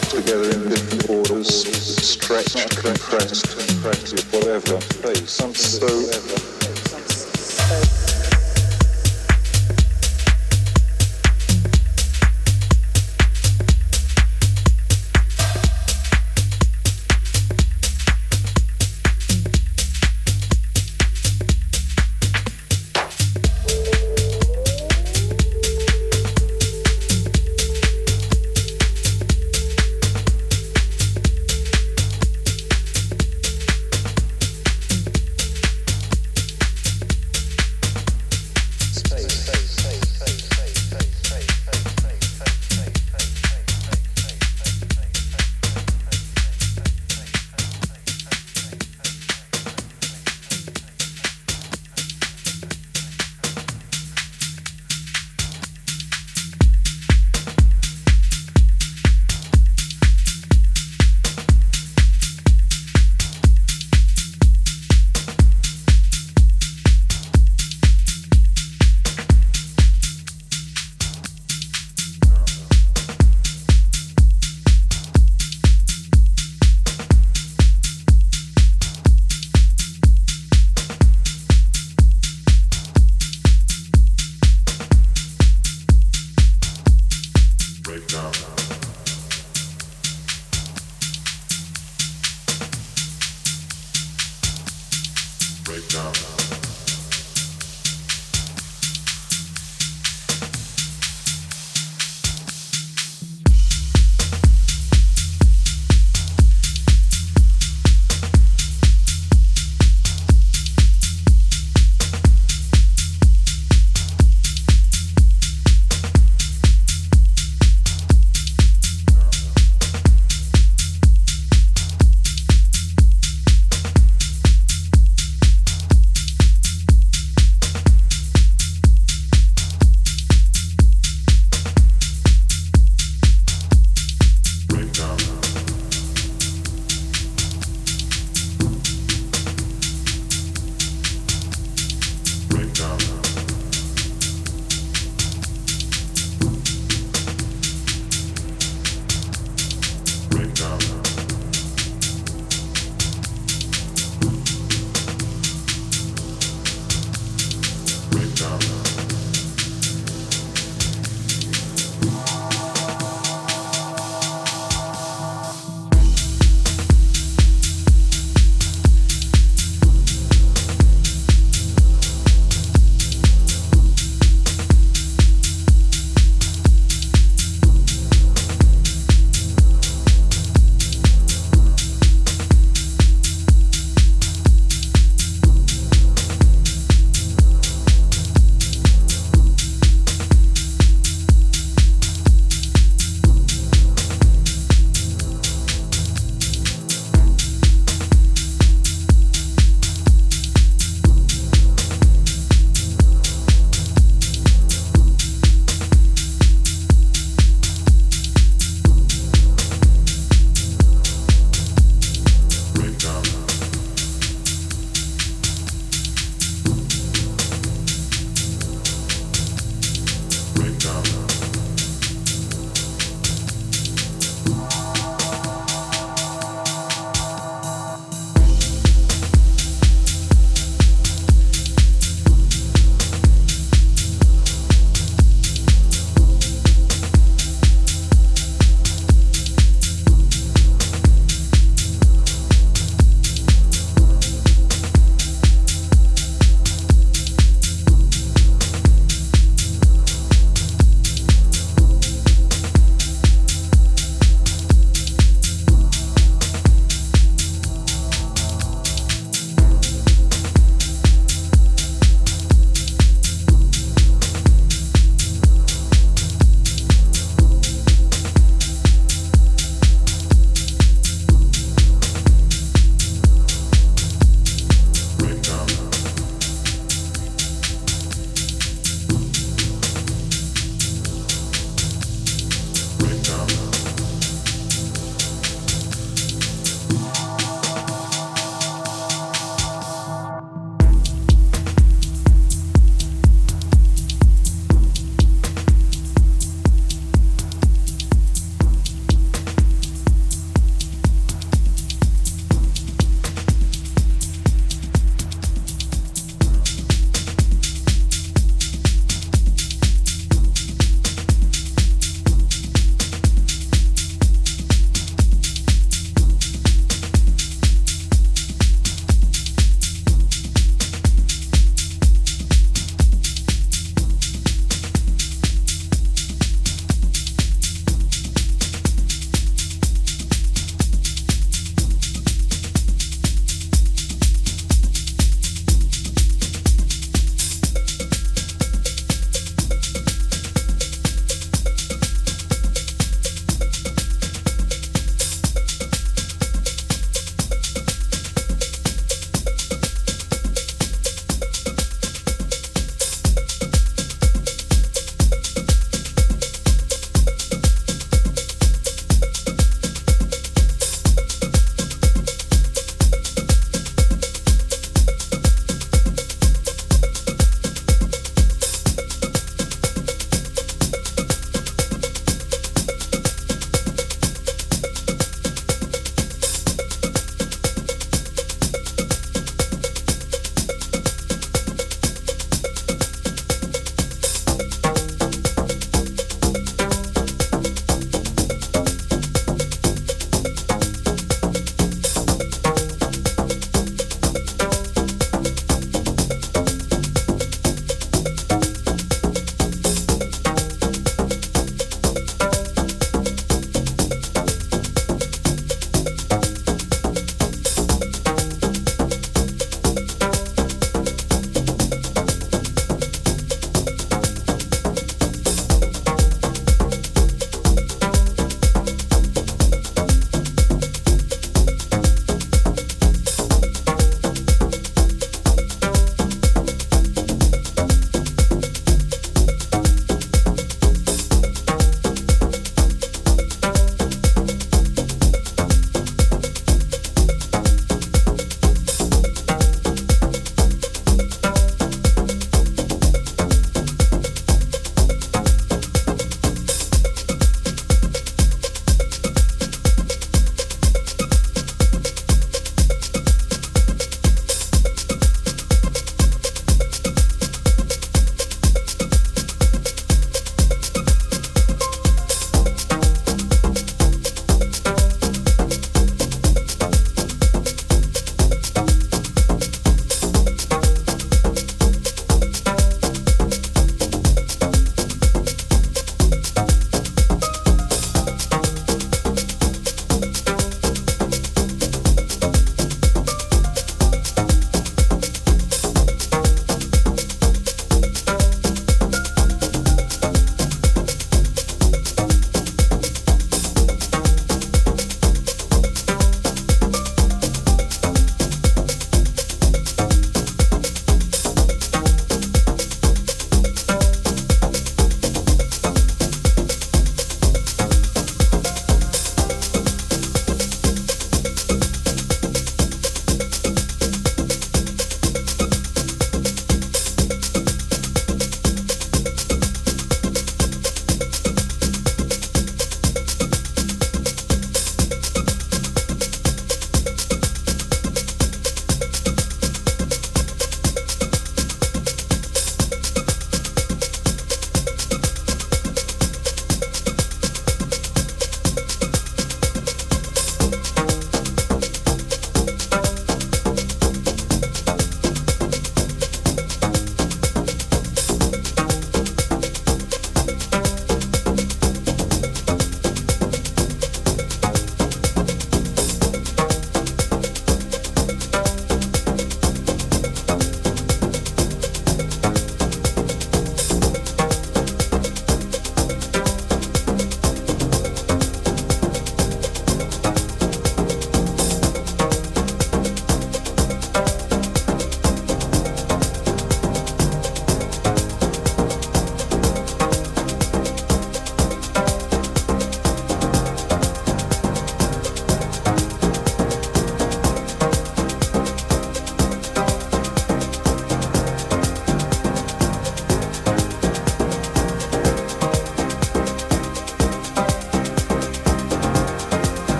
put together in different orders, stretched, compressed, contracted, whatever. Some so break down.